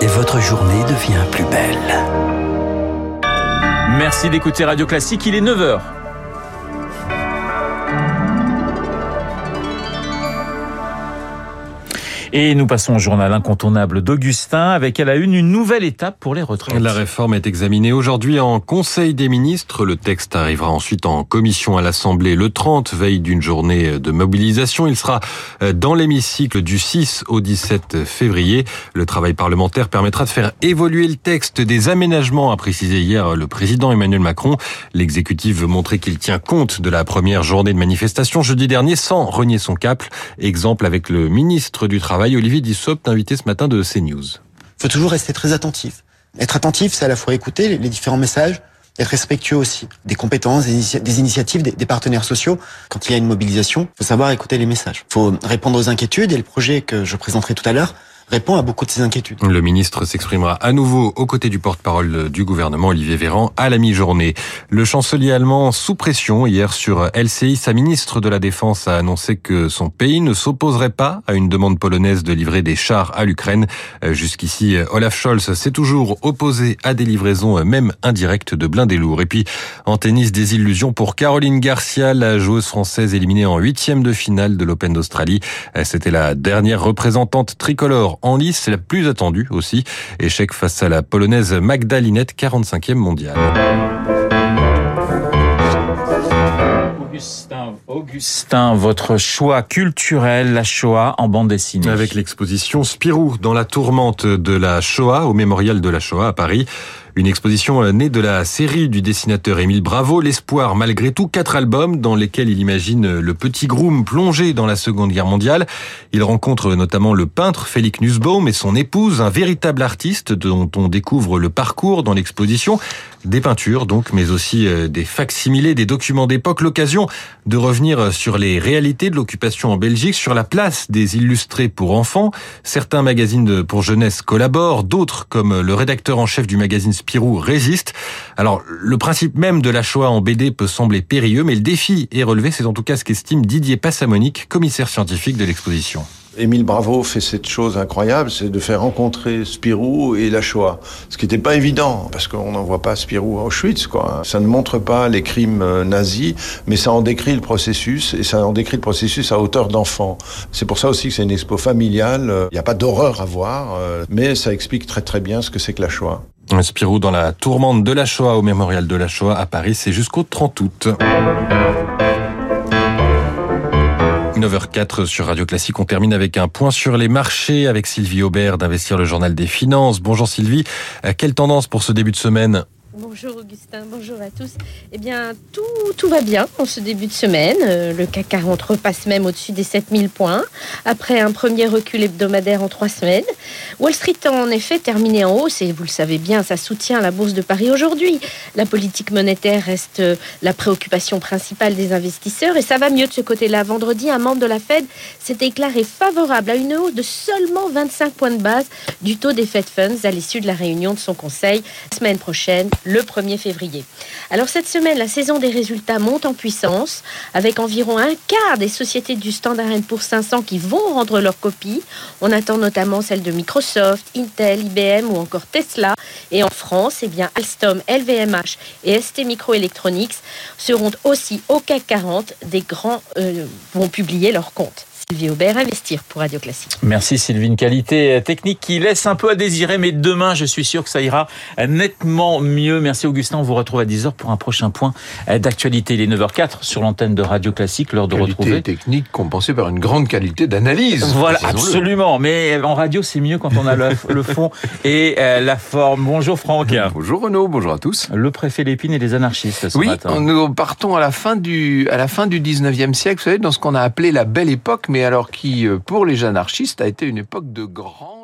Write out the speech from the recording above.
Et votre journée devient plus belle. Merci d'écouter Radio Classique, il est 9h. Et nous passons au journal incontournable d'Augustin avec à la une une nouvelle étape pour les retraites. La réforme est examinée aujourd'hui en Conseil des ministres. Le texte arrivera ensuite en commission à l'Assemblée le 30, veille d'une journée de mobilisation. Il sera dans l'hémicycle du 6 au 17 février. Le travail parlementaire permettra de faire évoluer le texte des aménagements, a précisé hier le président Emmanuel Macron. L'exécutif veut montrer qu'il tient compte de la première journée de manifestation jeudi dernier sans renier son cap. Exemple avec le ministre du Travail Olivier Dussopt, invité ce matin de CNews. Il faut toujours rester très attentif. Être attentif, c'est à la fois écouter les différents messages, être respectueux aussi des compétences, des, initiatives, des, partenaires sociaux. Quand il y a une mobilisation, il faut savoir écouter les messages. Il faut répondre aux inquiétudes et le projet que je présenterai tout à l'heure répond à beaucoup de ces inquiétudes. Le ministre s'exprimera à nouveau aux côtés du porte-parole du gouvernement, Olivier Véran, à la mi-journée. Le chancelier allemand sous pression hier sur LCI, sa ministre de la Défense a annoncé que son pays ne s'opposerait pas à une demande polonaise de livrer des chars à l'Ukraine. Jusqu'ici, Olaf Scholz s'est toujours opposé à des livraisons même indirectes de blindés lourds. Et puis, en tennis, des illusions pour Caroline Garcia, la joueuse française éliminée en huitième de finale de l'Open d'Australie. C'était la dernière représentante tricolore en lice, c'est la plus attendue aussi. Échec face à la polonaise Magdalinette, 45e mondiale. Augustin, votre choix culturel, la Shoah en bande dessinée. Avec l'exposition Spirou dans la tourmente de la Shoah au mémorial de la Shoah à Paris. Une exposition née de la série du dessinateur Émile Bravo, L'espoir malgré tout, quatre albums dans lesquels il imagine le petit groom plongé dans la Seconde Guerre mondiale. Il rencontre notamment le peintre Félix Nussbaum et son épouse, un véritable artiste dont on découvre le parcours dans l'exposition. Des peintures donc, mais aussi euh, des facsimilés, des documents d'époque, l'occasion de revenir sur les réalités de l'occupation en Belgique, sur la place des illustrés pour enfants. Certains magazines pour jeunesse collaborent, d'autres, comme le rédacteur en chef du magazine Spirou, résistent. Alors, le principe même de la Shoah en BD peut sembler périlleux, mais le défi est relevé, c'est en tout cas ce qu'estime Didier Passamonique, commissaire scientifique de l'exposition. Émile Bravo fait cette chose incroyable, c'est de faire rencontrer Spirou et la Shoah. Ce qui n'était pas évident, parce qu'on n'en voit pas Spirou à Auschwitz, quoi. Ça ne montre pas les crimes euh, nazis, mais ça en décrit le processus, et ça en décrit le processus à hauteur d'enfant. C'est pour ça aussi que c'est une expo familiale. Il n'y a pas d'horreur à voir, euh, mais ça explique très très bien ce que c'est que la Shoah. Spirou dans la tourmente de la Shoah au mémorial de la Shoah à Paris, c'est jusqu'au 30 août. 9h04 sur Radio Classique. On termine avec un point sur les marchés avec Sylvie Aubert d'Investir le Journal des Finances. Bonjour Sylvie. Euh, quelle tendance pour ce début de semaine? Bonjour Augustin, bonjour à tous. Eh bien, tout, va bien en ce début de semaine. Euh, le CAC 40 repasse même au-dessus des 7000 points, après un premier recul hebdomadaire en trois semaines. Wall Street a en effet terminé en hausse, et vous le savez bien, ça soutient la bourse de Paris aujourd'hui. La politique monétaire reste euh, la préoccupation principale des investisseurs, et ça va mieux de ce côté-là. Vendredi, un membre de la Fed s'est déclaré favorable à une hausse de seulement 25 points de base du taux des Fed Funds à l'issue de la réunion de son conseil semaine prochaine le 1er février. Alors cette semaine, la saison des résultats monte en puissance avec environ un quart des sociétés du Standard Poor's 500 qui vont rendre leur copie. On attend notamment celles de Microsoft, Intel, IBM ou encore Tesla. Et en France, eh Alstom, LVMH et ST Microelectronics seront aussi au CAC 40. Des grands euh, vont publier leurs comptes. Sylvie Aubert, Investir pour Radio Classique. Merci Sylvie, une qualité technique qui laisse un peu à désirer, mais demain, je suis sûr que ça ira nettement mieux. Merci Augustin, on vous retrouve à 10h pour un prochain point d'actualité. Il est 9h04 sur l'antenne de Radio Classique, l'heure de qualité retrouver. technique compensée par une grande qualité d'analyse. Voilà, absolument. Mais en radio, c'est mieux quand on a le, le fond et euh, la forme. Bonjour Franck. Bonjour Renaud, bonjour à tous. Le préfet Lépine et les anarchistes ce Oui, matin. nous partons à la fin du à la fin du 19e siècle, vous savez, dans ce qu'on a appelé la belle époque, mais alors qui, euh, pour les anarchistes, a été une époque de grande